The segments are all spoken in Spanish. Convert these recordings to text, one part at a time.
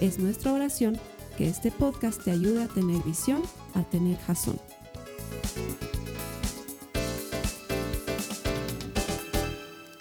Es nuestra oración que este podcast te ayude a tener visión, a tener jazón.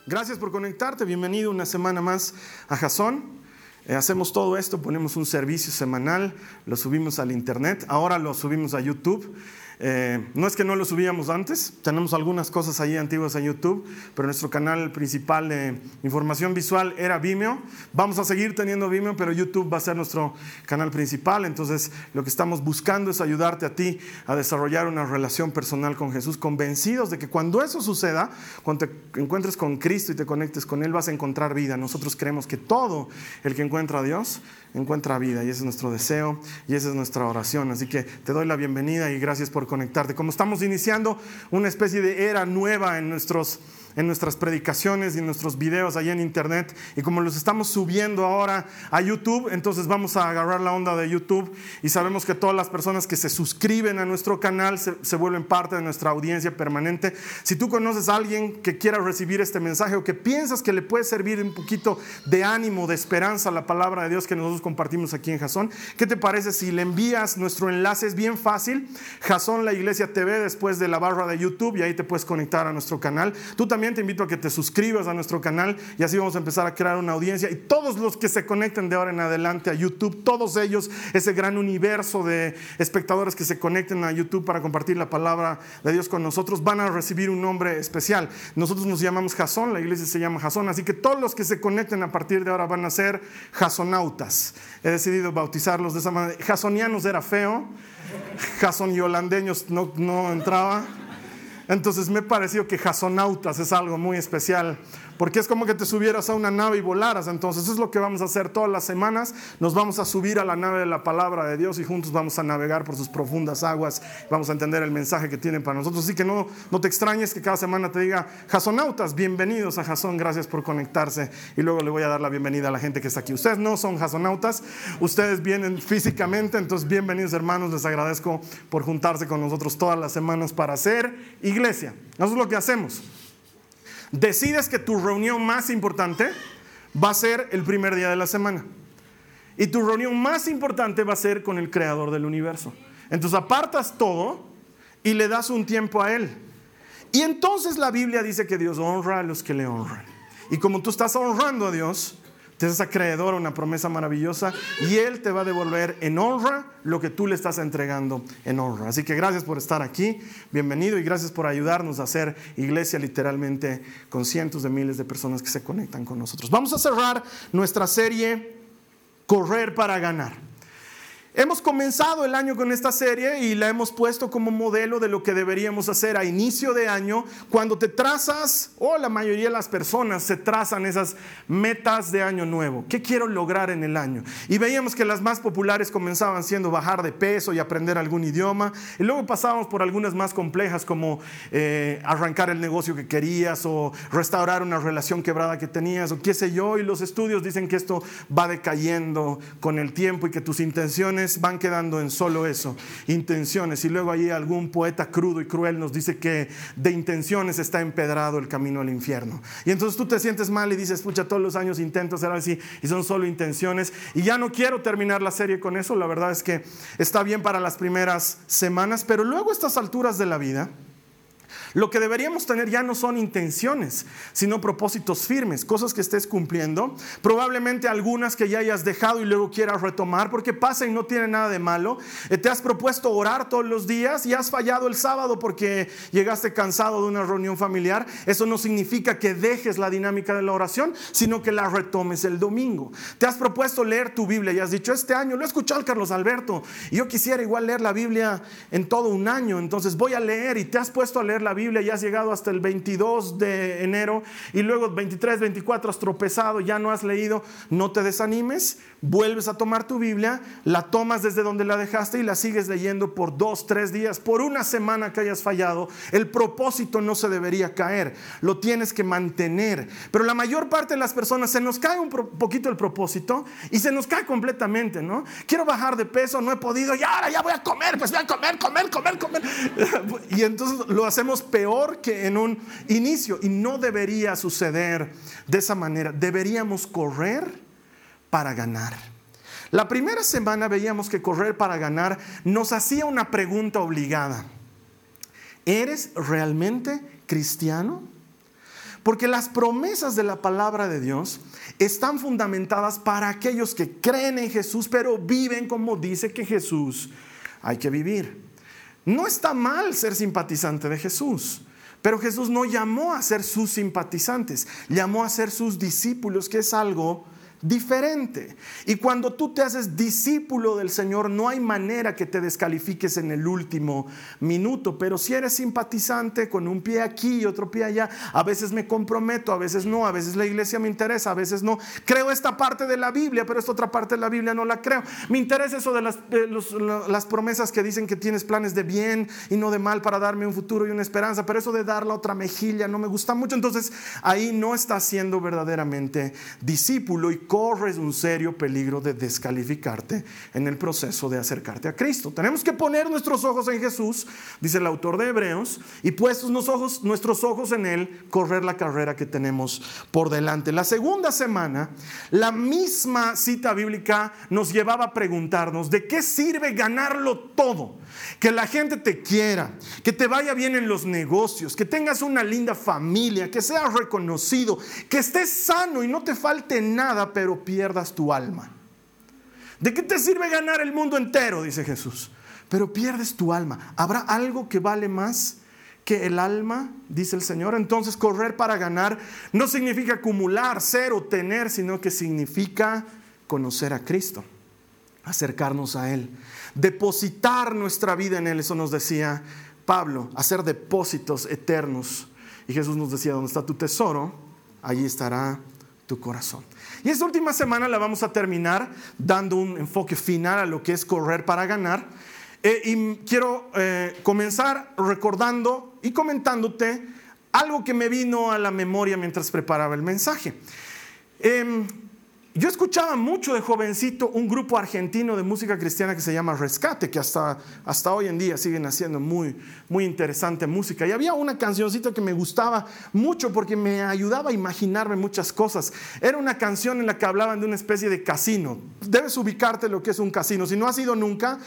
Gracias por conectarte, bienvenido una semana más a Jazón. Eh, hacemos todo esto, ponemos un servicio semanal, lo subimos al internet, ahora lo subimos a YouTube. Eh, no es que no lo subíamos antes, tenemos algunas cosas ahí antiguas en YouTube, pero nuestro canal principal de información visual era Vimeo. Vamos a seguir teniendo Vimeo, pero YouTube va a ser nuestro canal principal. Entonces, lo que estamos buscando es ayudarte a ti a desarrollar una relación personal con Jesús, convencidos de que cuando eso suceda, cuando te encuentres con Cristo y te conectes con Él, vas a encontrar vida. Nosotros creemos que todo el que encuentra a Dios encuentra vida y ese es nuestro deseo y esa es nuestra oración. Así que te doy la bienvenida y gracias por conectarte. Como estamos iniciando una especie de era nueva en nuestros en nuestras predicaciones y en nuestros videos ahí en internet. Y como los estamos subiendo ahora a YouTube, entonces vamos a agarrar la onda de YouTube y sabemos que todas las personas que se suscriben a nuestro canal se, vuelven parte de nuestra audiencia permanente. Si tú conoces a alguien que quiera recibir este mensaje o que piensas que le puede servir un poquito de ánimo, de esperanza a la palabra de Dios que nosotros compartimos aquí en Jason, ¿qué te parece si le envías nuestro enlace? Es bien fácil, Jason la Iglesia TV después de la barra de YouTube y ahí te puedes conectar a nuestro canal. Tú también te invito a que te suscribas a nuestro canal y así vamos a empezar a crear una audiencia. Y todos los que se conecten de ahora en adelante a YouTube, todos ellos, ese gran universo de espectadores que se conecten a YouTube para compartir la palabra de Dios con nosotros, van a recibir un nombre especial. Nosotros nos llamamos Jasón, la iglesia se llama Jasón, así que todos los que se conecten a partir de ahora van a ser jasonautas. He decidido bautizarlos de esa manera. Jasonianos era feo, jason y holandeños no, no entraba. Entonces me pareció que jasonautas es algo muy especial porque es como que te subieras a una nave y volaras. Entonces, eso es lo que vamos a hacer todas las semanas. Nos vamos a subir a la nave de la palabra de Dios y juntos vamos a navegar por sus profundas aguas. Vamos a entender el mensaje que tienen para nosotros. Así que no, no te extrañes que cada semana te diga, jasonautas, bienvenidos a Jason, gracias por conectarse. Y luego le voy a dar la bienvenida a la gente que está aquí. Ustedes no son jasonautas, ustedes vienen físicamente, entonces bienvenidos hermanos, les agradezco por juntarse con nosotros todas las semanas para hacer iglesia. Eso es lo que hacemos decides que tu reunión más importante va a ser el primer día de la semana. Y tu reunión más importante va a ser con el creador del universo. Entonces apartas todo y le das un tiempo a él. Y entonces la Biblia dice que Dios honra a los que le honran. Y como tú estás honrando a Dios, te es acreedor una promesa maravillosa y Él te va a devolver en honra lo que tú le estás entregando en honra. Así que gracias por estar aquí, bienvenido y gracias por ayudarnos a hacer iglesia literalmente con cientos de miles de personas que se conectan con nosotros. Vamos a cerrar nuestra serie Correr para ganar. Hemos comenzado el año con esta serie y la hemos puesto como modelo de lo que deberíamos hacer a inicio de año cuando te trazas, o la mayoría de las personas se trazan esas metas de año nuevo. ¿Qué quiero lograr en el año? Y veíamos que las más populares comenzaban siendo bajar de peso y aprender algún idioma. Y luego pasábamos por algunas más complejas como eh, arrancar el negocio que querías o restaurar una relación quebrada que tenías o qué sé yo. Y los estudios dicen que esto va decayendo con el tiempo y que tus intenciones van quedando en solo eso, intenciones. Y luego allí algún poeta crudo y cruel nos dice que de intenciones está empedrado el camino al infierno. Y entonces tú te sientes mal y dices, pucha, todos los años intento hacer así y son solo intenciones. Y ya no quiero terminar la serie con eso. La verdad es que está bien para las primeras semanas, pero luego a estas alturas de la vida, lo que deberíamos tener ya no son intenciones, sino propósitos firmes, cosas que estés cumpliendo, probablemente algunas que ya hayas dejado y luego quieras retomar, porque pasa y no tiene nada de malo. Eh, te has propuesto orar todos los días y has fallado el sábado porque llegaste cansado de una reunión familiar. Eso no significa que dejes la dinámica de la oración, sino que la retomes el domingo. Te has propuesto leer tu Biblia y has dicho, este año lo he escuchado al Carlos Alberto y yo quisiera igual leer la Biblia en todo un año, entonces voy a leer y te has puesto a leer la Biblia Biblia y has llegado hasta el 22 de enero y luego 23, 24 has tropezado, ya no has leído, no te desanimes, vuelves a tomar tu Biblia, la tomas desde donde la dejaste y la sigues leyendo por dos, tres días, por una semana que hayas fallado. El propósito no se debería caer, lo tienes que mantener. Pero la mayor parte de las personas se nos cae un poquito el propósito y se nos cae completamente, ¿no? Quiero bajar de peso, no he podido y ahora ya voy a comer, pues voy a comer, comer, comer, comer. Y entonces lo hacemos peor que en un inicio y no debería suceder de esa manera. Deberíamos correr para ganar. La primera semana veíamos que correr para ganar nos hacía una pregunta obligada. ¿Eres realmente cristiano? Porque las promesas de la palabra de Dios están fundamentadas para aquellos que creen en Jesús, pero viven como dice que Jesús hay que vivir. No está mal ser simpatizante de Jesús, pero Jesús no llamó a ser sus simpatizantes, llamó a ser sus discípulos, que es algo diferente. Y cuando tú te haces discípulo del Señor, no hay manera que te descalifiques en el último minuto. Pero si eres simpatizante con un pie aquí y otro pie allá, a veces me comprometo, a veces no, a veces la iglesia me interesa, a veces no. Creo esta parte de la Biblia, pero esta otra parte de la Biblia no la creo. Me interesa eso de las, promesas que dicen que tienes planes de bien y no de mal para darme un futuro y una esperanza, pero eso de dar la otra mejilla no me gusta mucho. Entonces ahí no estás siendo verdaderamente discípulo y corres un serio peligro de descalificarte en el proceso de acercarte a Cristo. Tenemos que poner nuestros ojos en Jesús, dice el autor de Hebreos, y puestos ojos, nuestros ojos en Él, correr la carrera que tenemos por delante. La segunda semana, la misma cita bíblica nos llevaba a preguntarnos, ¿de qué sirve ganarlo todo? Que la gente te quiera, que te vaya bien en los negocios, que tengas una linda familia, que seas reconocido, que estés sano y no te falte nada, pero pierdas tu alma. ¿De qué te sirve ganar el mundo entero? Dice Jesús. Pero pierdes tu alma. ¿Habrá algo que vale más que el alma? Dice el Señor. Entonces correr para ganar no significa acumular, ser o tener, sino que significa conocer a Cristo, acercarnos a Él, depositar nuestra vida en Él. Eso nos decía Pablo, hacer depósitos eternos. Y Jesús nos decía, donde está tu tesoro, allí estará tu corazón. Y esta última semana la vamos a terminar dando un enfoque final a lo que es correr para ganar. Eh, y quiero eh, comenzar recordando y comentándote algo que me vino a la memoria mientras preparaba el mensaje. Em, yo escuchaba mucho de jovencito un grupo argentino de música cristiana que se llama Rescate, que hasta, hasta hoy en día siguen haciendo muy, muy interesante música. Y había una cancioncita que me gustaba mucho porque me ayudaba a imaginarme muchas cosas. Era una canción en la que hablaban de una especie de casino. Debes ubicarte lo que es un casino. Si no has ido nunca,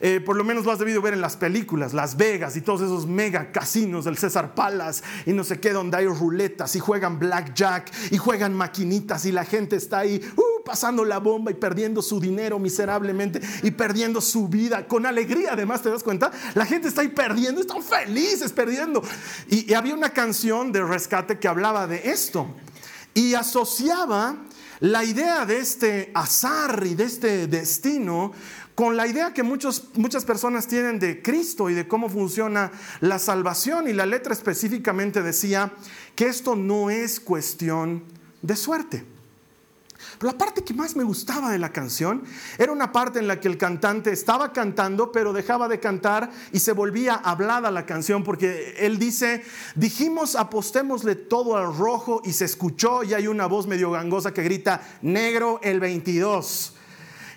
eh, por lo menos lo has debido ver en las películas, Las Vegas y todos esos mega casinos del César Palace y no sé qué, donde hay ruletas y juegan blackjack y juegan maquinitas y la gente está ahí pasando la bomba y perdiendo su dinero miserablemente y perdiendo su vida con alegría. Además, ¿te das cuenta? La gente está ahí perdiendo, están felices perdiendo. Y, y había una canción de rescate que hablaba de esto y asociaba la idea de este azar y de este destino con la idea que muchos, muchas personas tienen de Cristo y de cómo funciona la salvación. Y la letra específicamente decía que esto no es cuestión de suerte. Pero la parte que más me gustaba de la canción era una parte en la que el cantante estaba cantando, pero dejaba de cantar y se volvía hablada la canción, porque él dice, dijimos apostémosle todo al rojo y se escuchó y hay una voz medio gangosa que grita, negro el 22.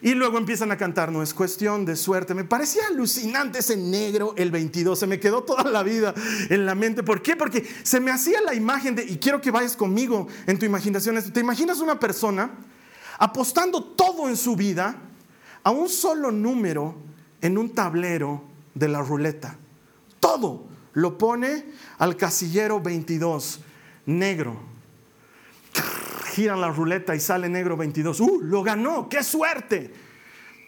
Y luego empiezan a cantar, no es cuestión de suerte. Me parecía alucinante ese negro, el 22. Se me quedó toda la vida en la mente. ¿Por qué? Porque se me hacía la imagen de, y quiero que vayas conmigo en tu imaginación. ¿Te imaginas una persona apostando todo en su vida a un solo número en un tablero de la ruleta? Todo lo pone al casillero 22, negro giran la ruleta y sale negro 22. ¡Uh! Lo ganó, qué suerte.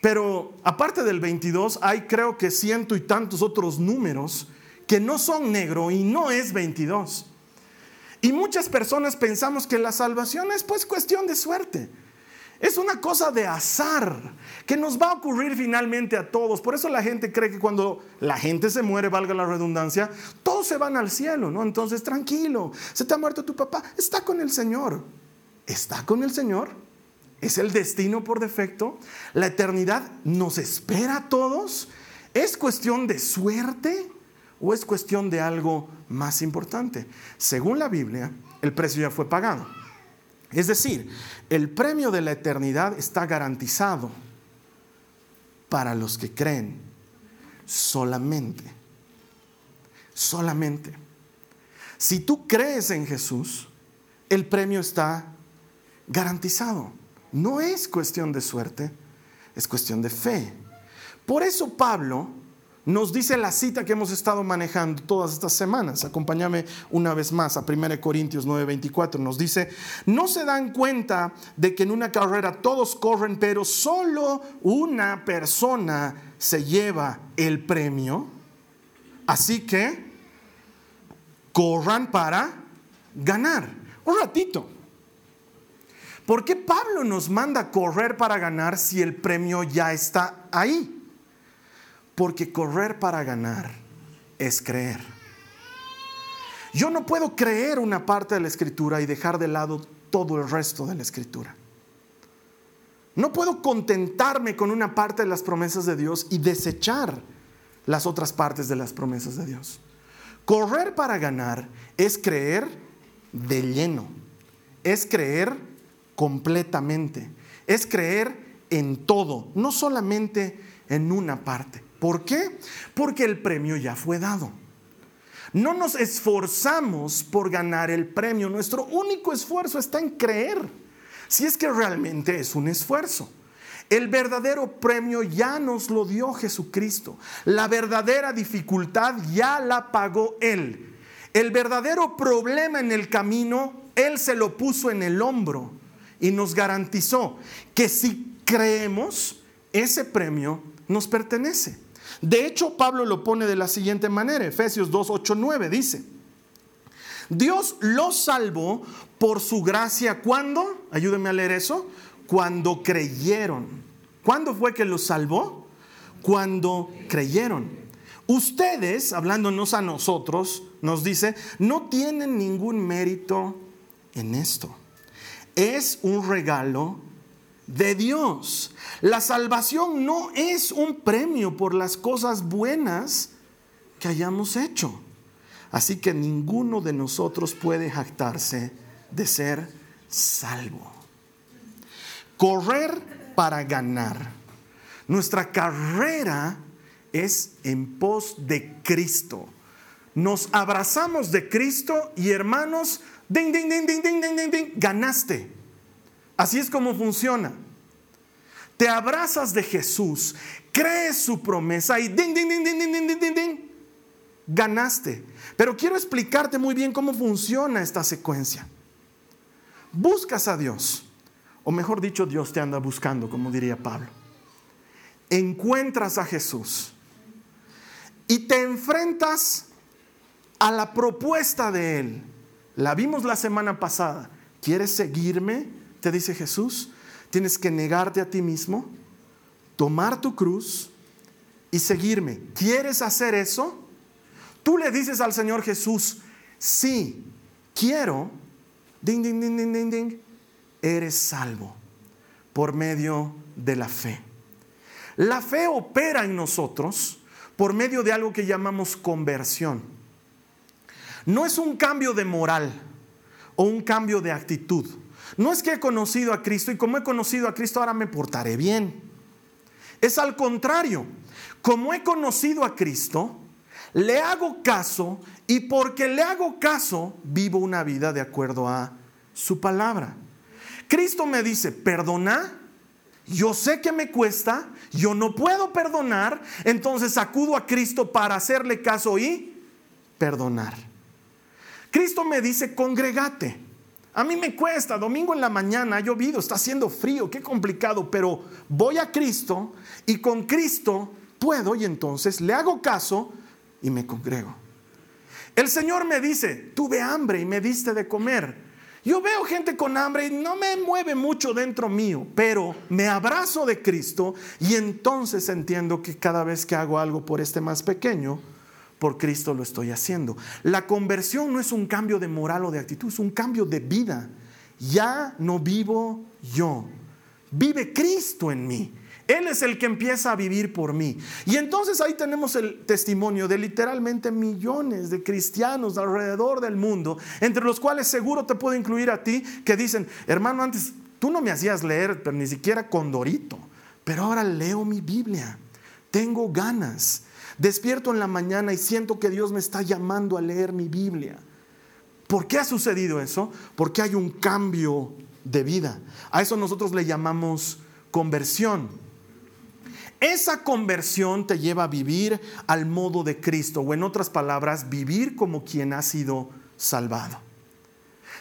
Pero aparte del 22, hay creo que ciento y tantos otros números que no son negro y no es 22. Y muchas personas pensamos que la salvación es pues cuestión de suerte. Es una cosa de azar que nos va a ocurrir finalmente a todos. Por eso la gente cree que cuando la gente se muere, valga la redundancia, todos se van al cielo, ¿no? Entonces, tranquilo, se te ha muerto tu papá, está con el Señor. ¿Está con el Señor? ¿Es el destino por defecto? ¿La eternidad nos espera a todos? ¿Es cuestión de suerte o es cuestión de algo más importante? Según la Biblia, el precio ya fue pagado. Es decir, el premio de la eternidad está garantizado para los que creen solamente. Solamente. Si tú crees en Jesús, el premio está garantizado. No es cuestión de suerte, es cuestión de fe. Por eso Pablo nos dice la cita que hemos estado manejando todas estas semanas. Acompáñame una vez más a 1 Corintios 9:24. Nos dice, no se dan cuenta de que en una carrera todos corren, pero solo una persona se lleva el premio. Así que corran para ganar. Un ratito. ¿Por qué Pablo nos manda correr para ganar si el premio ya está ahí? Porque correr para ganar es creer. Yo no puedo creer una parte de la escritura y dejar de lado todo el resto de la escritura. No puedo contentarme con una parte de las promesas de Dios y desechar las otras partes de las promesas de Dios. Correr para ganar es creer de lleno, es creer completamente, es creer en todo, no solamente en una parte. ¿Por qué? Porque el premio ya fue dado. No nos esforzamos por ganar el premio. Nuestro único esfuerzo está en creer. Si es que realmente es un esfuerzo. El verdadero premio ya nos lo dio Jesucristo. La verdadera dificultad ya la pagó Él. El verdadero problema en el camino, Él se lo puso en el hombro y nos garantizó que si creemos, ese premio nos pertenece. De hecho, Pablo lo pone de la siguiente manera, Efesios 2, 8, 9 dice, Dios los salvó por su gracia. ¿Cuándo? Ayúdenme a leer eso. Cuando creyeron. ¿Cuándo fue que los salvó? Cuando creyeron. Ustedes, hablándonos a nosotros, nos dice, no tienen ningún mérito en esto. Es un regalo de Dios. La salvación no es un premio por las cosas buenas que hayamos hecho. Así que ninguno de nosotros puede jactarse de ser salvo. Correr para ganar. Nuestra carrera es en pos de Cristo. Nos abrazamos de Cristo y hermanos, ding, ding, ding, ding, ding, ding, ding, ganaste. Así es como funciona. Te abrazas de Jesús, crees su promesa y ding, ding, ding, ding, ding, ding, ding, ding, ganaste. Pero quiero explicarte muy bien cómo funciona esta secuencia. Buscas a Dios, o mejor dicho, Dios te anda buscando, como diría Pablo. Encuentras a Jesús y te enfrentas a la propuesta de Él. La vimos la semana pasada. ¿Quieres seguirme? te dice Jesús, tienes que negarte a ti mismo, tomar tu cruz y seguirme. ¿Quieres hacer eso? Tú le dices al Señor Jesús, sí, quiero, ding, ding, ding, ding, ding, ding, eres salvo por medio de la fe. La fe opera en nosotros por medio de algo que llamamos conversión. No es un cambio de moral o un cambio de actitud. No es que he conocido a Cristo y como he conocido a Cristo ahora me portaré bien. Es al contrario. Como he conocido a Cristo, le hago caso y porque le hago caso, vivo una vida de acuerdo a su palabra. Cristo me dice, perdona, yo sé que me cuesta, yo no puedo perdonar, entonces acudo a Cristo para hacerle caso y perdonar. Cristo me dice, congregate. A mí me cuesta, domingo en la mañana ha llovido, está haciendo frío, qué complicado, pero voy a Cristo y con Cristo puedo y entonces le hago caso y me congrego. El Señor me dice, tuve hambre y me diste de comer. Yo veo gente con hambre y no me mueve mucho dentro mío, pero me abrazo de Cristo y entonces entiendo que cada vez que hago algo por este más pequeño, por Cristo lo estoy haciendo. La conversión no es un cambio de moral o de actitud, es un cambio de vida. Ya no vivo yo, vive Cristo en mí. Él es el que empieza a vivir por mí. Y entonces ahí tenemos el testimonio de literalmente millones de cristianos alrededor del mundo, entre los cuales seguro te puedo incluir a ti, que dicen, hermano, antes tú no me hacías leer, pero ni siquiera con Dorito, pero ahora leo mi Biblia, tengo ganas. Despierto en la mañana y siento que Dios me está llamando a leer mi Biblia. ¿Por qué ha sucedido eso? Porque hay un cambio de vida. A eso nosotros le llamamos conversión. Esa conversión te lleva a vivir al modo de Cristo, o en otras palabras, vivir como quien ha sido salvado.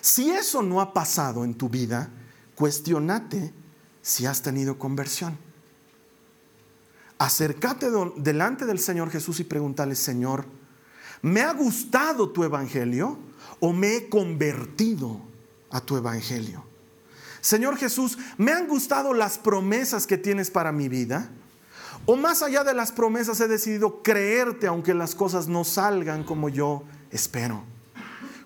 Si eso no ha pasado en tu vida, cuestionate si has tenido conversión. Acércate delante del Señor Jesús y pregúntale, Señor, ¿me ha gustado tu evangelio o me he convertido a tu evangelio? Señor Jesús, ¿me han gustado las promesas que tienes para mi vida? O más allá de las promesas he decidido creerte aunque las cosas no salgan como yo espero.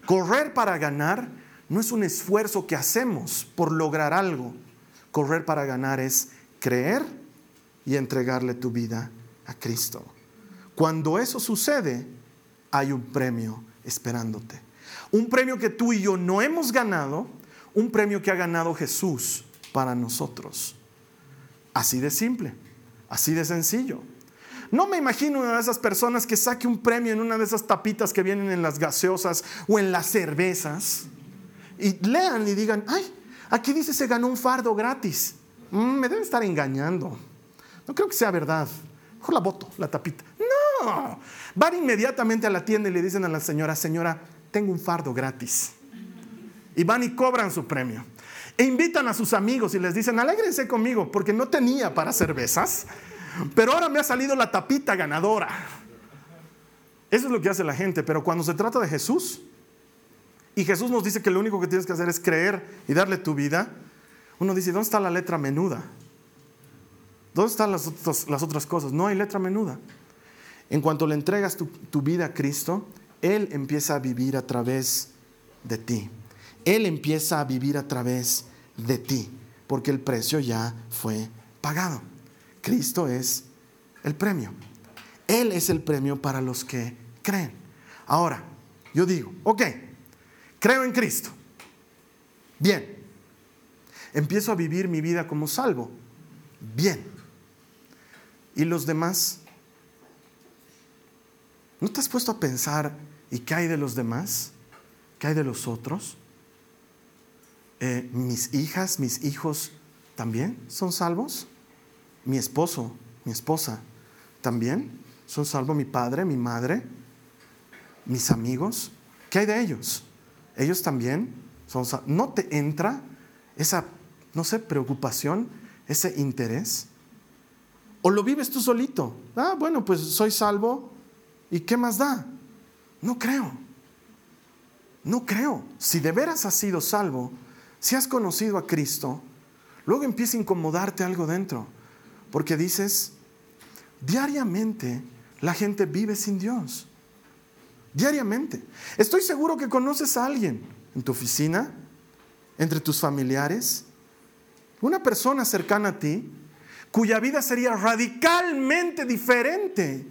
Correr para ganar no es un esfuerzo que hacemos por lograr algo. Correr para ganar es creer y entregarle tu vida a Cristo. Cuando eso sucede, hay un premio esperándote. Un premio que tú y yo no hemos ganado, un premio que ha ganado Jesús para nosotros. Así de simple. Así de sencillo. No me imagino una de esas personas que saque un premio en una de esas tapitas que vienen en las gaseosas o en las cervezas y lean y digan, ay, aquí dice se ganó un fardo gratis. Mm, me deben estar engañando. No creo que sea verdad. Mejor la voto, la tapita. No. Van inmediatamente a la tienda y le dicen a la señora, señora, tengo un fardo gratis. Y van y cobran su premio. E invitan a sus amigos y les dicen, alégrense conmigo, porque no tenía para cervezas, pero ahora me ha salido la tapita ganadora. Eso es lo que hace la gente, pero cuando se trata de Jesús, y Jesús nos dice que lo único que tienes que hacer es creer y darle tu vida, uno dice, ¿dónde está la letra menuda? ¿Dónde están las, otras, cosas? No hay letra menuda. En cuanto le entregas tu, tu vida a Cristo, Él empieza a vivir a través de ti. Él empieza a vivir a través de ti, porque el precio ya fue pagado. Cristo es el premio. Él es el premio para los que creen. Ahora, yo digo, ok, creo en Cristo. Bien. Empiezo a vivir mi vida como salvo. Bien. ¿Y los demás? ¿No te has puesto a pensar, ¿y qué hay de los demás? ¿Qué hay de los otros? Eh, mis hijas, mis hijos también son salvos. Mi esposo, mi esposa también son salvos. Mi padre, mi madre, mis amigos. ¿Qué hay de ellos? Ellos también son salvos. ¿No te entra esa, no sé, preocupación, ese interés? ¿O lo vives tú solito? Ah, bueno, pues soy salvo. ¿Y qué más da? No creo. No creo. Si de veras has sido salvo, si has conocido a Cristo, luego empieza a incomodarte algo dentro, porque dices, diariamente la gente vive sin Dios. Diariamente. Estoy seguro que conoces a alguien en tu oficina, entre tus familiares, una persona cercana a ti, cuya vida sería radicalmente diferente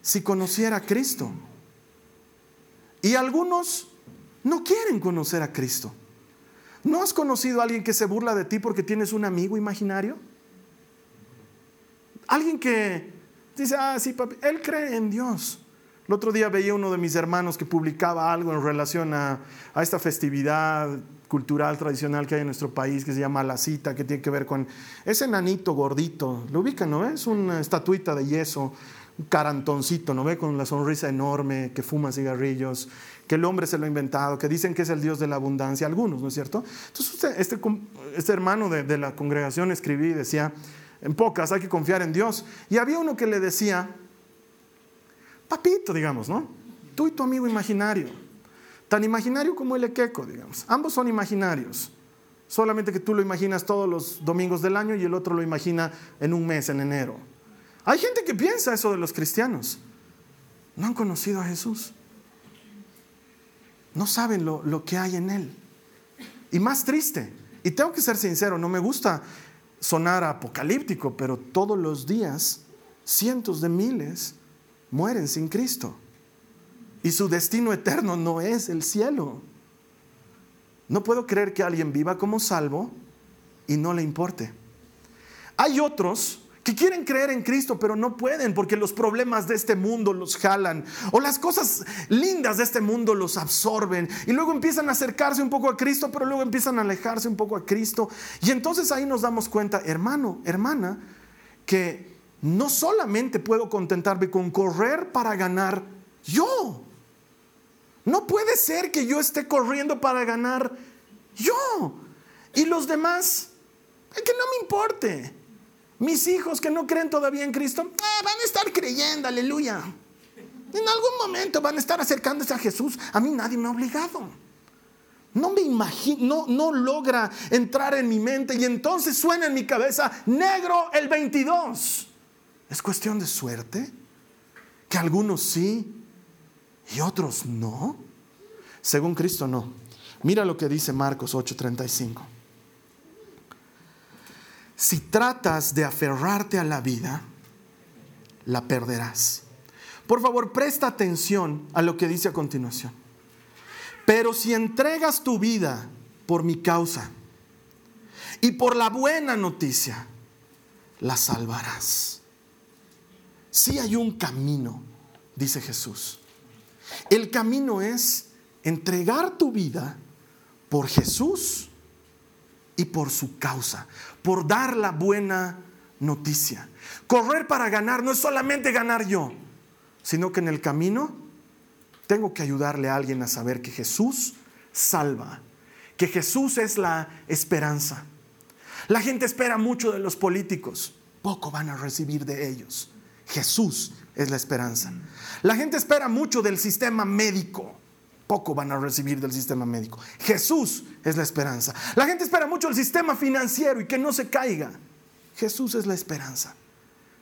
si conociera a Cristo. Y algunos no quieren conocer a Cristo. ¿No has conocido a alguien que se burla de ti porque tienes un amigo imaginario? Alguien que dice, ah, sí, papi, él cree en Dios. El otro día veía uno de mis hermanos que publicaba algo en relación a, a, esta festividad cultural tradicional que hay en nuestro país que se llama La Cita, que tiene que ver con ese nanito gordito. Lo ubican, ¿no? Es una estatuita de yeso, un carantoncito, ¿no ve? Con la sonrisa enorme, que fuma cigarrillos que el hombre se lo ha inventado, que dicen que es el Dios de la abundancia, algunos, ¿no es cierto? Entonces este, este hermano de, de la congregación escribí y decía, en pocas hay que confiar en Dios. Y había uno que le decía, papito, digamos, ¿no? Tú y tu amigo imaginario, Tan imaginario como el equeco, digamos. Ambos son imaginarios. Solamente que tú lo imaginas todos los domingos del año y el otro lo imagina en un mes, en enero. Hay gente que piensa eso de los cristianos. No han conocido a Jesús. No saben lo, lo que hay en Él. Y más triste, y tengo que ser sincero, no me gusta sonar apocalíptico, pero todos los días cientos de miles mueren sin Cristo. Y su destino eterno no es el cielo. No puedo creer que alguien viva como salvo y no le importe. Hay otros que quieren creer en Cristo, pero no pueden porque los problemas de este mundo los jalan o las cosas lindas de este mundo los absorben y luego empiezan a acercarse un poco a Cristo, pero luego empiezan a alejarse un poco a Cristo. Y entonces ahí nos damos cuenta, hermano, hermana, que no solamente puedo contentarme con correr para ganar yo. No puede ser que yo esté corriendo para ganar yo. Y los demás, que no me importe. Mis hijos que no creen todavía en Cristo, eh, van a estar creyendo, aleluya. En algún momento van a estar acercándose a Jesús. A mí nadie me ha obligado. No me imagino, no, no logra entrar en mi mente y entonces suena en mi cabeza, negro el 22. ¿Es cuestión de suerte? Que algunos sí y otros no. Según Cristo no. Mira lo que dice Marcos 8:35. Si tratas de aferrarte a la vida, la perderás. Por favor, presta atención a lo que dice a continuación. Pero si entregas tu vida por mi causa y por la buena noticia, la salvarás. Si hay un camino, dice Jesús. El camino es entregar tu vida por Jesús y por su causa, por dar la buena noticia. Correr para ganar no es solamente ganar yo, sino que en el camino tengo que ayudarle a alguien a saber que Jesús salva, que Jesús es la esperanza. La gente espera mucho de los políticos, poco van a recibir de ellos. Jesús es la esperanza. La gente espera mucho del sistema médico. Poco van a recibir del sistema médico. Jesús es la esperanza. La gente espera mucho del sistema financiero y que no se caiga. Jesús es la esperanza.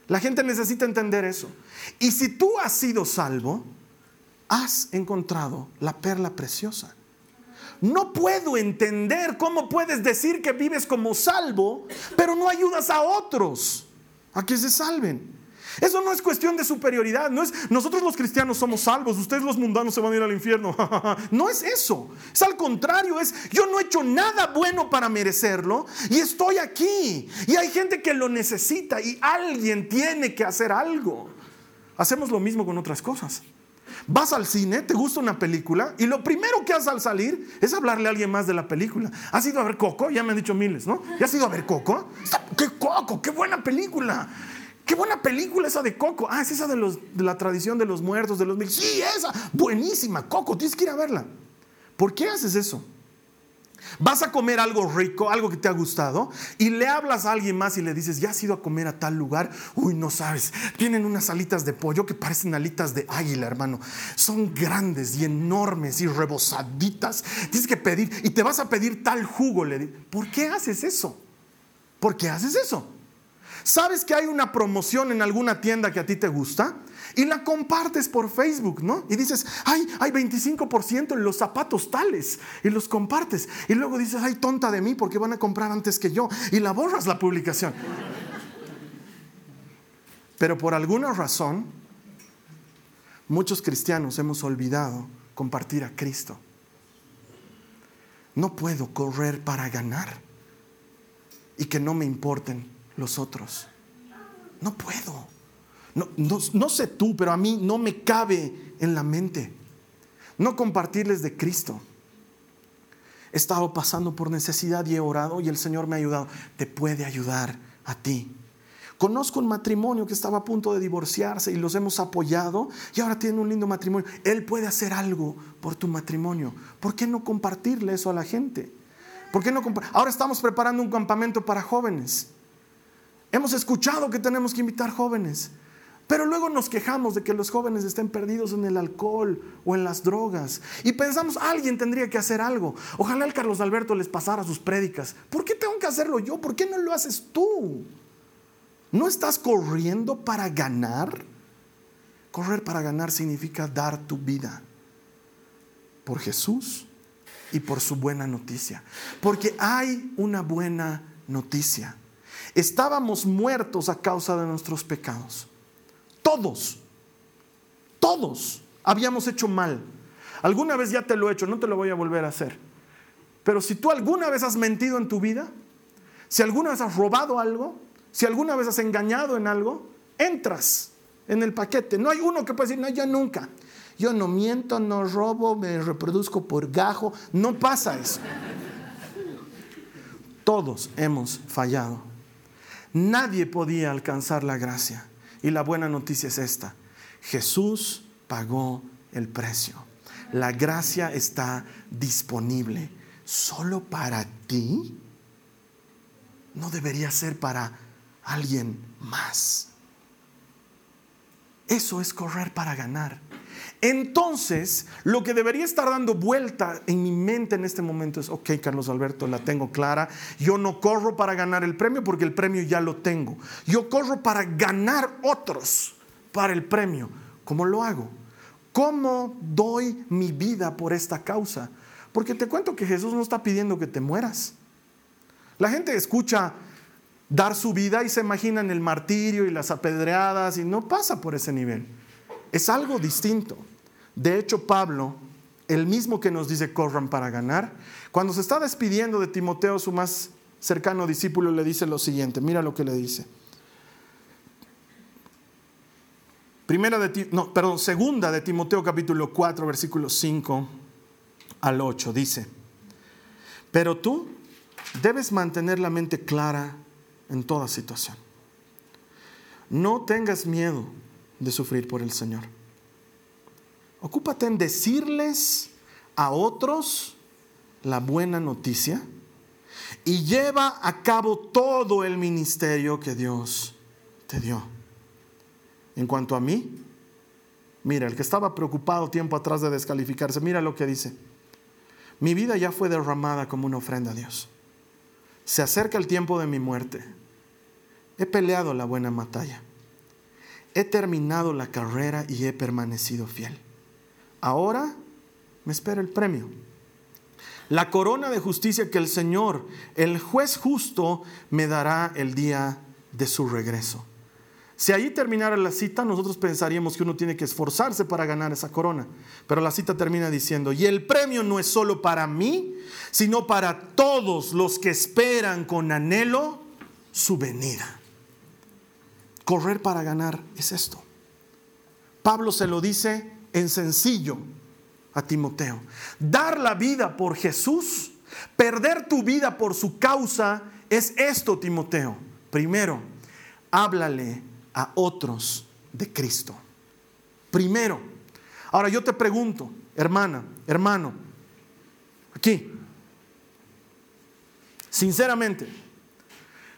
La gente necesita entender eso. Y si tú has sido salvo, has encontrado la perla preciosa. No puedo entender cómo puedes decir que vives como salvo, pero no ayudas a otros a que se salven. Eso no es cuestión de superioridad, no es nosotros los cristianos somos salvos, ustedes los mundanos se van a ir al infierno. no es eso. Es al contrario, es yo no he hecho nada bueno para merecerlo y estoy aquí. Y hay gente que lo necesita y alguien tiene que hacer algo. Hacemos lo mismo con otras cosas. Vas al cine, te gusta una película y lo primero que haces al salir es hablarle a alguien más de la película. ¿Has ido a ver Coco? Ya me han dicho miles, ¿no? ¿Ya has ido a ver Coco? ¿Qué Coco? ¡Qué buena película! Qué buena película esa de Coco. Ah, es esa de, la tradición de los muertos, de los mil. Sí, esa. Buenísima. Coco, tienes que ir a verla. ¿Por qué haces eso? Vas a comer algo rico, algo que te ha gustado, y le hablas a alguien más y le dices, ya has ido a comer a tal lugar. Uy, no sabes, tienen unas alitas de pollo que parecen alitas de águila, hermano. Son grandes y enormes y rebosaditas. Tienes que pedir, y te vas a pedir tal jugo. Le ¿Por qué haces eso? ¿Por qué haces eso? ¿Sabes que hay una promoción en alguna tienda que a ti te gusta? Y la compartes por Facebook, ¿no? Y dices, ay, hay 25% en los zapatos tales. Y los compartes. Y luego dices, ay, tonta de mí porque van a comprar antes que yo. Y la borras la publicación. Pero por alguna razón, muchos cristianos hemos olvidado compartir a Cristo. No puedo correr para ganar y que no me importen los otros. No puedo. No, no, sé tú, pero a mí no me cabe en la mente no compartirles de Cristo. He estado pasando por necesidad y he orado y el Señor me ha ayudado. Te puede ayudar a ti. Conozco un matrimonio que estaba a punto de divorciarse y los hemos apoyado y ahora tienen un lindo matrimonio. Él puede hacer algo por tu matrimonio. ¿Por qué no compartirle eso a la gente? ¿Por qué no ahora estamos preparando un campamento para jóvenes. Hemos escuchado que tenemos que invitar jóvenes. Pero luego nos quejamos de que los jóvenes estén perdidos en el alcohol o en las drogas. Y pensamos, alguien tendría que hacer algo. Ojalá el Carlos Alberto les pasara sus prédicas. ¿Por qué tengo que hacerlo yo? ¿Por qué no lo haces tú? ¿No estás corriendo para ganar? Correr para ganar significa dar tu vida por Jesús y por su buena noticia. Porque hay una buena noticia. Estábamos muertos a causa de nuestros pecados. Todos, todos habíamos hecho mal. Alguna vez ya te lo he hecho, no te lo voy a volver a hacer. Pero si tú alguna vez has mentido en tu vida, si alguna vez has robado algo, si alguna vez has engañado en algo, entras en el paquete. No hay uno que pueda decir, no, yo nunca. Yo no miento, no robo, me reproduzco por gajo. No pasa eso. Todos hemos fallado. Nadie podía alcanzar la gracia. Y la buena noticia es esta. Jesús pagó el precio. La gracia está disponible solo para ti. No debería ser para alguien más. Eso es correr para ganar. Entonces, lo que debería estar dando vuelta en mi mente en este momento es, ok, Carlos Alberto, la tengo clara. Yo no corro para ganar el premio porque el premio ya lo tengo. Yo corro para ganar otros para el premio. ¿Cómo lo hago? ¿Cómo doy mi vida por esta causa? Porque te cuento que Jesús no está pidiendo que te mueras. La gente escucha dar su vida y se imagina el martirio y las apedreadas y no pasa por ese nivel. Es algo distinto. De hecho, Pablo, el mismo que nos dice corran para ganar, cuando se está despidiendo de Timoteo, su más cercano discípulo, le dice lo siguiente, mira lo que le dice. Primera de, no, segunda de Timoteo capítulo 4, versículos 5 al 8, dice, pero tú debes mantener la mente clara en toda situación. No tengas miedo de sufrir por el Señor. Ocúpate en decirles a otros la buena noticia y lleva a cabo todo el ministerio que Dios te dio. En cuanto a mí, mira, el que estaba preocupado tiempo atrás de descalificarse, mira lo que dice. Mi vida ya fue derramada como una ofrenda a Dios. Se acerca el tiempo de mi muerte. He peleado la buena batalla he terminado la carrera y he permanecido fiel. Ahora me espera el premio. La corona de justicia que el Señor, el juez justo, me dará el día de su regreso. Si ahí terminara la cita, nosotros pensaríamos que uno tiene que esforzarse para ganar esa corona. Pero la cita termina diciendo, y el premio no es solo para mí, sino para todos los que esperan con anhelo su venida. Correr para ganar es esto. Pablo se lo dice en sencillo a Timoteo. Dar la vida por Jesús, perder tu vida por su causa, es esto, Timoteo. Primero, háblale a otros de Cristo. Primero. Ahora yo te pregunto, hermana, hermano, aquí, sinceramente,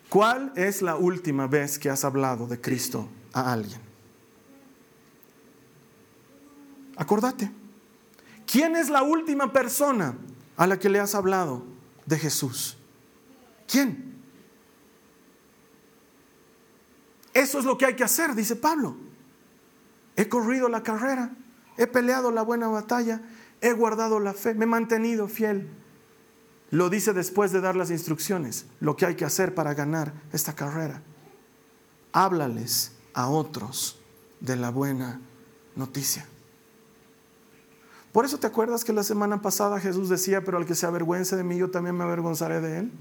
¿Cuál es la última vez que has hablado de Cristo a alguien? Acordate. ¿Quién es la última persona a la que le has hablado de Jesús? ¿Quién? Eso es lo que hay que hacer, dice Pablo. He corrido la carrera, he peleado la buena batalla, he guardado la fe, me he mantenido fiel lo dice después de dar las instrucciones, lo que hay que hacer para ganar esta carrera. Háblales a otros de la buena noticia. Por eso te acuerdas que la semana pasada Jesús decía, pero al que se avergüence de mí, yo también me avergonzaré de él.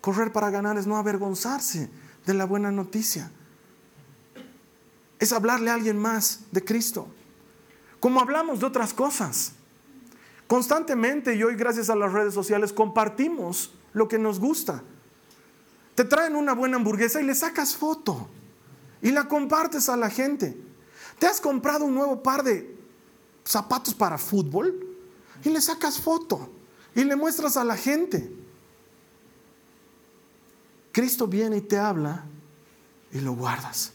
Correr para ganar es no avergonzarse de la buena noticia. Es hablarle a alguien más de Cristo. Como hablamos de otras cosas. Constantemente y hoy gracias a las redes sociales compartimos lo que nos gusta. Te traen una buena hamburguesa y le sacas foto y la compartes a la gente. Te has comprado un nuevo par de zapatos para fútbol y le sacas foto y le muestras a la gente. Cristo viene y te habla y lo guardas.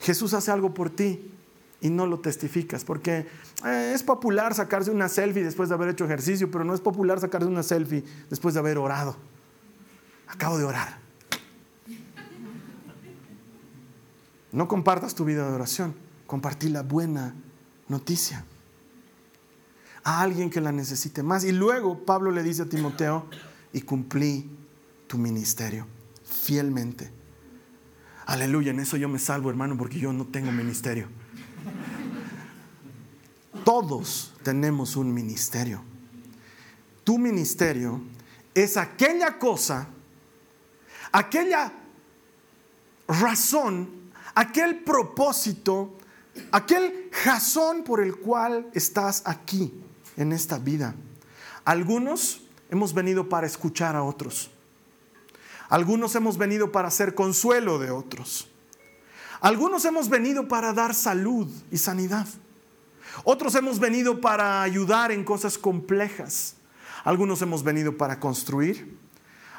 Jesús hace algo por ti y no lo testificas, porque eh, es popular sacarse una selfie después de haber hecho ejercicio, pero no es popular sacarse una selfie después de haber orado. Acabo de orar. No compartas tu vida de oración, compartí la buena noticia a alguien que la necesite más. Y luego Pablo le dice a Timoteo, y cumplí tu ministerio fielmente. Aleluya, en eso yo me salvo, hermano, porque yo no tengo ministerio. Todos tenemos un ministerio. Tu ministerio es aquella cosa, aquella razón, aquel propósito, aquel razón por el cual estás aquí en esta vida. Algunos hemos venido para escuchar a otros. Algunos hemos venido para hacer consuelo de otros. Algunos hemos venido para dar salud y sanidad. Otros hemos venido para ayudar en cosas complejas. Algunos hemos venido para construir.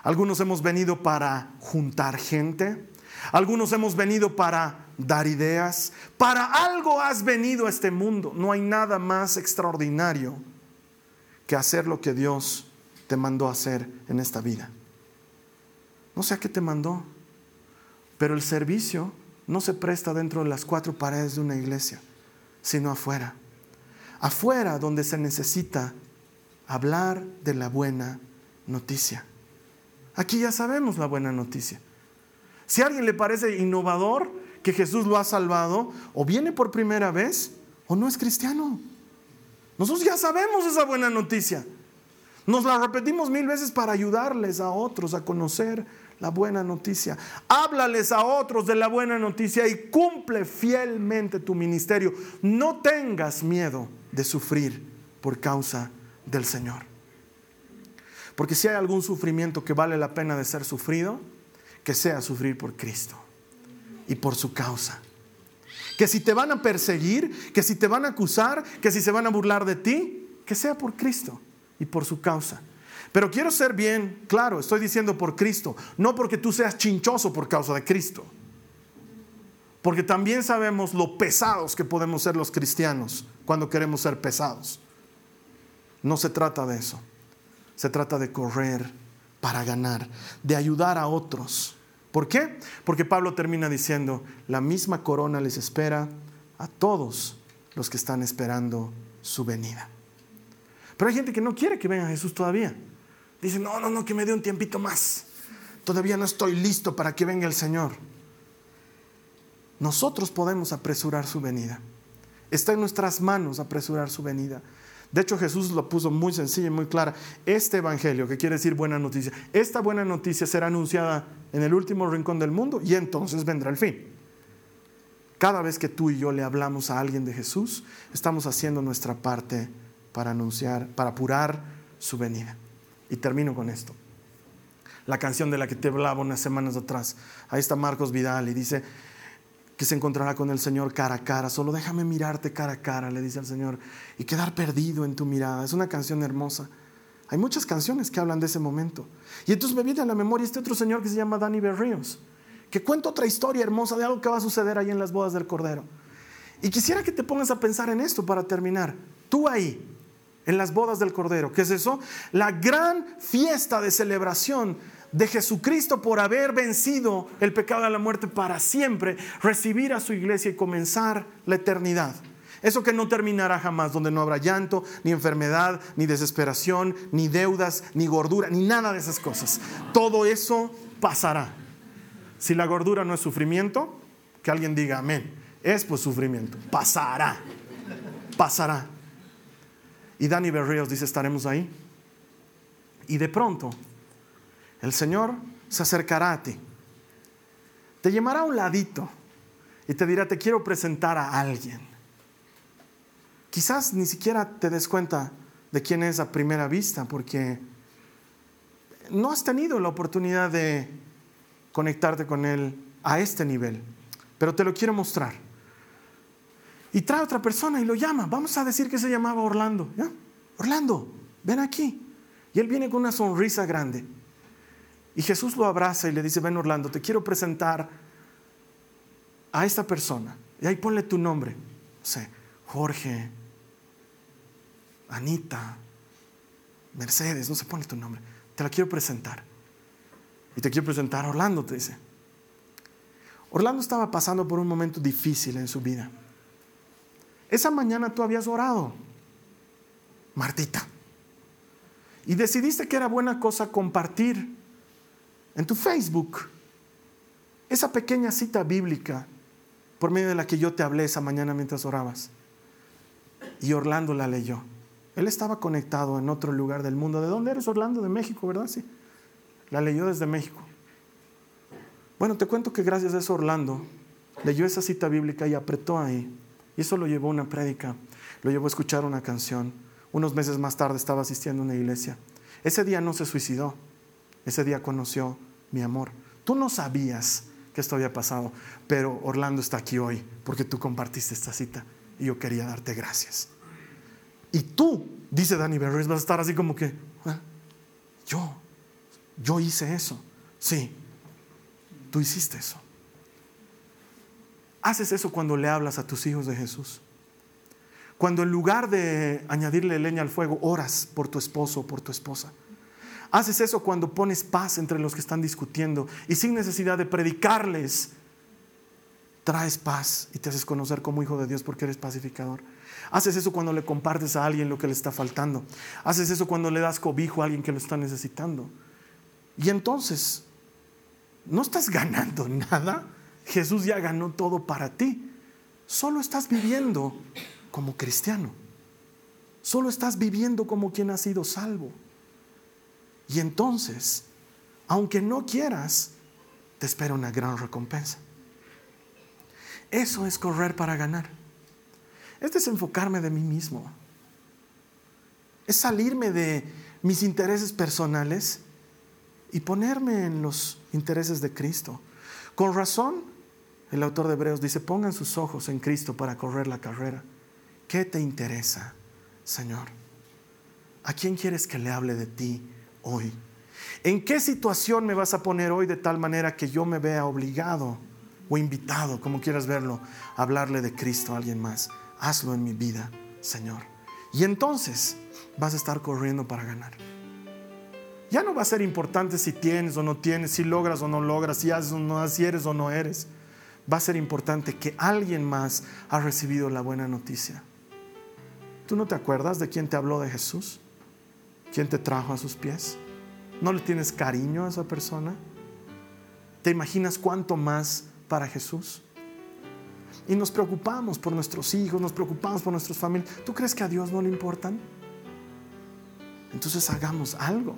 Algunos hemos venido para juntar gente. Algunos hemos venido para dar ideas. Para algo has venido a este mundo. No hay nada más extraordinario que hacer lo que Dios te mandó a hacer en esta vida. No sé a qué te mandó, pero el servicio no se presta dentro de las cuatro paredes de una iglesia, sino afuera. Afuera donde se necesita hablar de la buena noticia. Aquí ya sabemos la buena noticia. Si a alguien le parece innovador que Jesús lo ha salvado, o viene por primera vez, o no es cristiano. Nosotros ya sabemos esa buena noticia. Nos la repetimos mil veces para ayudarles a otros a conocer la buena noticia. Háblales a otros de la buena noticia y cumple fielmente tu ministerio. No tengas miedo de sufrir por causa del Señor. Porque si hay algún sufrimiento que vale la pena de ser sufrido, que sea sufrir por Cristo y por su causa que si te van a perseguir, que si te van a acusar, que si se van a burlar de ti, que sea por Cristo y por su causa. Pero quiero ser bien claro, estoy diciendo por Cristo, no porque tú seas chinchoso por causa de Cristo. Porque también sabemos lo pesados que podemos ser los cristianos cuando queremos ser pesados. No se trata de eso. Se trata de correr para ganar, de ayudar a otros ¿Por qué? Porque Pablo termina diciendo, la misma corona les espera a todos los que están esperando su venida. Pero hay gente que no quiere que venga Jesús todavía. Dice, no, no, no, que me dé un tiempito más. Todavía no estoy listo para que venga el Señor. Nosotros podemos apresurar su venida. Está en nuestras manos apresurar su venida. De hecho, Jesús lo puso muy sencillo y muy clara. Este evangelio, que quiere decir buena noticia, esta buena noticia será anunciada en el último rincón del mundo y entonces vendrá el fin. Cada vez que tú y yo le hablamos a alguien de Jesús, estamos haciendo nuestra parte para anunciar, para apurar su venida. Y termino con esto. La canción de la que te hablaba unas semanas atrás. Ahí está Marcos Vidal y dice, que se encontrará con el Señor cara a cara. Solo déjame mirarte cara a cara, le dice al Señor, y quedar perdido en tu mirada. Es una canción hermosa. Hay muchas canciones que hablan de ese momento. Y entonces me viene a la memoria este otro señor que se llama Danny Berríos, que cuenta otra historia hermosa de algo que va a suceder ahí en las bodas del Cordero. Y quisiera que te pongas a pensar en esto para terminar. Tú ahí, en las bodas del Cordero, ¿qué es eso? La gran fiesta de celebración de Jesucristo por haber vencido el pecado de la muerte para siempre, recibir a su iglesia y comenzar la eternidad. Eso que no terminará jamás, donde no habrá llanto, ni enfermedad, ni desesperación, ni deudas, ni gordura, ni nada de esas cosas. Todo eso pasará. Si la gordura no es sufrimiento, que alguien diga amén. Es pues sufrimiento. Pasará. Pasará. Y Dani Berríos dice, estaremos ahí. Y de pronto el Señor se acercará a ti, te llamará a un ladito y te dirá, te quiero presentar a alguien. Quizás ni siquiera te des cuenta de quién es a primera vista, porque no has tenido la oportunidad de conectarte con Él a este nivel, pero te lo quiero mostrar. Y trae a otra persona y lo llama. Vamos a decir que se llamaba Orlando. Orlando, ven aquí. Y él viene con una sonrisa grande. Y Jesús lo abraza y le dice, ven Orlando, te quiero presentar a esta persona, y ahí ponle tu nombre, no Jorge, Anita, Mercedes, no sé, ponle tu nombre, te la quiero presentar. Y te quiero presentar a Orlando, te dice. Orlando estaba pasando por un momento difícil en su vida. Esa mañana tú habías orado, Martita, y decidiste que era buena cosa compartir en tu Facebook esa pequeña cita bíblica por medio de la que yo te hablé esa mañana mientras orabas. Y Orlando la leyó. Él estaba conectado en otro lugar del mundo. ¿De dónde eres Orlando? De México, ¿verdad? Sí. La leyó desde México. Bueno, te cuento que gracias a eso Orlando leyó esa cita bíblica y apretó ahí. Y eso lo llevó a una prédica, lo llevó a escuchar una canción. Unos meses más tarde estaba asistiendo a una iglesia. Ese día no se suicidó, ese día conoció mi amor. Tú no sabías que esto había pasado, pero Orlando está aquí hoy porque tú compartiste esta cita y yo quería darte gracias. Y tú, dice Danny Berries, vas a estar así como que, ah, yo, yo hice eso. Sí, tú hiciste eso. Haces eso cuando le hablas a tus hijos de Jesús. Cuando en lugar de añadirle leña al fuego, oras por tu esposo o por tu esposa. Haces eso cuando pones paz entre los que están discutiendo y sin necesidad de predicarles, traes paz y te haces conocer como hijo de Dios porque eres pacificador. Haces eso cuando le compartes a alguien lo que le está faltando. Haces eso cuando le das cobijo a alguien que lo está necesitando. Y entonces, no estás ganando nada. Jesús ya ganó todo para ti. Solo estás viviendo como cristiano. Solo estás viviendo como quien ha sido salvo. Y entonces, aunque no quieras, te espera una gran recompensa. Eso es correr para ganar. Es desenfocarme de mí mismo. Es salirme de mis intereses personales y ponerme en los intereses de Cristo. Con razón, el autor de Hebreos dice, pongan sus ojos en Cristo para correr la carrera. ¿Qué te interesa, Señor? ¿A quién quieres que le hable de ti hoy? ¿En qué situación me vas a poner hoy de tal manera que yo me vea obligado o invitado, como quieras verlo, a hablarle de Cristo a alguien más? Hazlo en mi vida, Señor. Y entonces vas a estar corriendo para ganar. Ya no va a ser importante si tienes o no tienes, si logras o no logras, si haces o no haces, si eres o no eres. Va a ser importante que alguien más ha recibido la buena noticia. ¿Tú no te acuerdas de quién te habló de Jesús? ¿Quién te trajo a sus pies? ¿No le tienes cariño a esa persona? ¿Te imaginas cuánto más para Jesús? Y nos preocupamos por nuestros hijos, nos preocupamos por nuestras familias. ¿Tú crees que a Dios no le importan? Entonces hagamos algo.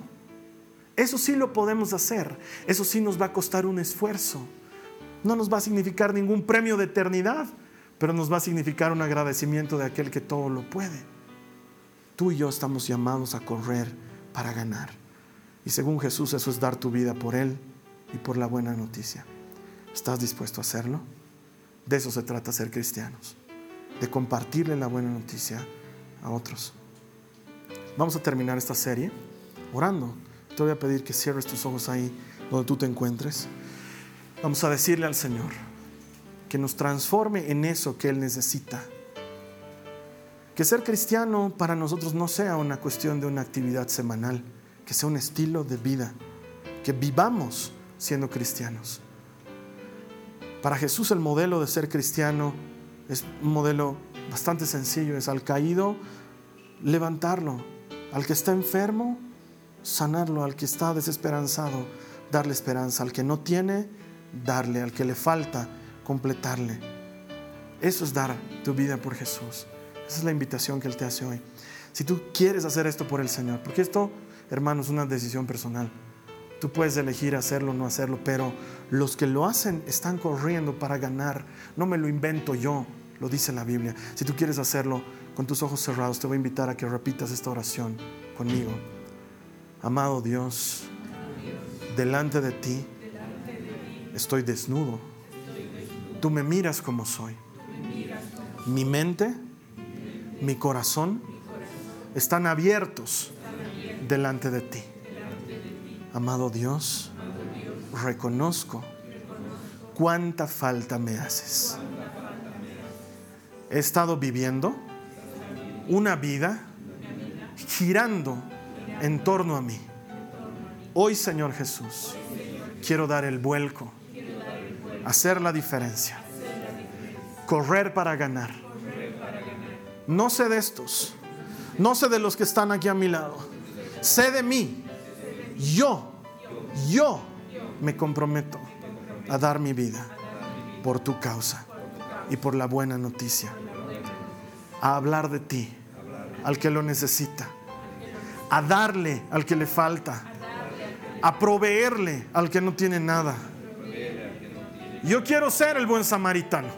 Eso sí lo podemos hacer. Eso sí nos va a costar un esfuerzo. No nos va a significar ningún premio de eternidad, pero nos va a significar un agradecimiento de aquel que todo lo puede. Tú y yo estamos llamados a correr para ganar. Y según Jesús eso es dar tu vida por Él y por la buena noticia. ¿Estás dispuesto a hacerlo? De eso se trata ser cristianos, de compartirle la buena noticia a otros. Vamos a terminar esta serie orando. Te voy a pedir que cierres tus ojos ahí donde tú te encuentres. Vamos a decirle al Señor que nos transforme en eso que Él necesita. Que ser cristiano para nosotros no sea una cuestión de una actividad semanal, que sea un estilo de vida, que vivamos siendo cristianos. Para Jesús el modelo de ser cristiano es un modelo bastante sencillo, es al caído levantarlo, al que está enfermo sanarlo, al que está desesperanzado, darle esperanza, al que no tiene, darle, al que le falta, completarle. Eso es dar tu vida por Jesús. Esa es la invitación que Él te hace hoy. Si tú quieres hacer esto por el Señor, porque esto, hermano, es una decisión personal. Tú puedes elegir hacerlo o no hacerlo, pero los que lo hacen están corriendo para ganar. No me lo invento yo, lo dice la Biblia. Si tú quieres hacerlo con tus ojos cerrados, te voy a invitar a que repitas esta oración conmigo. Amado Dios, delante de ti estoy desnudo. Tú me miras como soy. Mi mente, mi corazón están abiertos delante de ti. Amado Dios, reconozco cuánta falta me haces. He estado viviendo una vida girando en torno a mí. Hoy, Señor Jesús, quiero dar el vuelco, hacer la diferencia, correr para ganar. No sé de estos, no sé de los que están aquí a mi lado, sé de mí. Yo, yo me comprometo a dar mi vida por tu causa y por la buena noticia, a hablar de ti al que lo necesita, a darle al que le falta, a proveerle al que no tiene nada. Yo quiero ser el buen samaritano.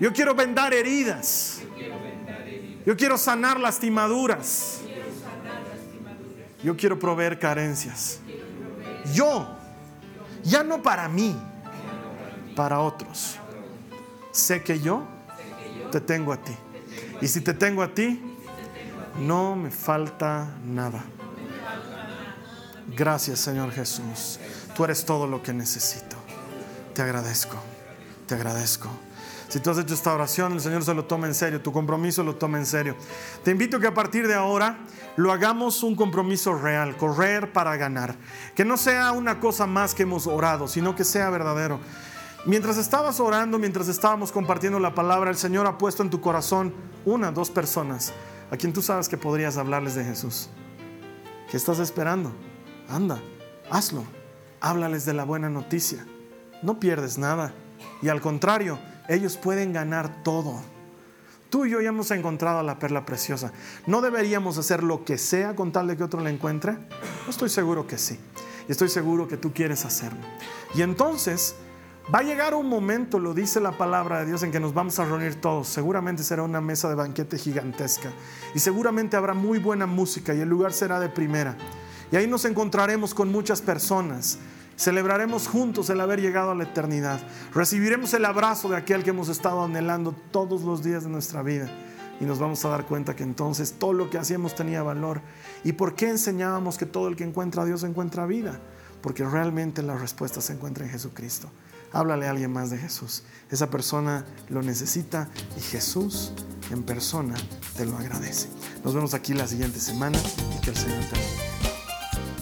Yo quiero vendar heridas. Yo quiero sanar lastimaduras. Yo quiero proveer carencias. Yo, ya no para mí, para otros. Sé que yo te tengo a ti. Y si te tengo a ti, no me falta nada. Gracias Señor Jesús. Tú eres todo lo que necesito. Te agradezco. Te agradezco. Si tú has hecho esta oración, el Señor se lo toma en serio, tu compromiso lo toma en serio. Te invito que a partir de ahora lo hagamos un compromiso real, correr para ganar. Que no sea una cosa más que hemos orado, sino que sea verdadero. Mientras estabas orando, mientras estábamos compartiendo la palabra, el Señor ha puesto en tu corazón una, dos personas a quien tú sabes que podrías hablarles de Jesús. ¿Qué estás esperando? Anda, hazlo. Háblales de la buena noticia. No pierdes nada. Y al contrario, ellos pueden ganar todo. Tú y yo ya hemos encontrado la perla preciosa. ¿No deberíamos hacer lo que sea con tal de que otro la encuentre? Estoy seguro que sí. Y estoy seguro que tú quieres hacerlo. Y entonces va a llegar un momento, lo dice la palabra de Dios, en que nos vamos a reunir todos. Seguramente será una mesa de banquete gigantesca. Y seguramente habrá muy buena música y el lugar será de primera. Y ahí nos encontraremos con muchas personas Celebraremos juntos el haber llegado a la eternidad. Recibiremos el abrazo de aquel que hemos estado anhelando todos los días de nuestra vida. Y nos vamos a dar cuenta que entonces todo lo que hacíamos tenía valor. ¿Y por qué enseñábamos que todo el que encuentra a Dios encuentra vida? Porque realmente la respuesta se encuentra en Jesucristo. Háblale a alguien más de Jesús. Esa persona lo necesita y Jesús en persona te lo agradece. Nos vemos aquí la siguiente semana y que el Señor te bendiga.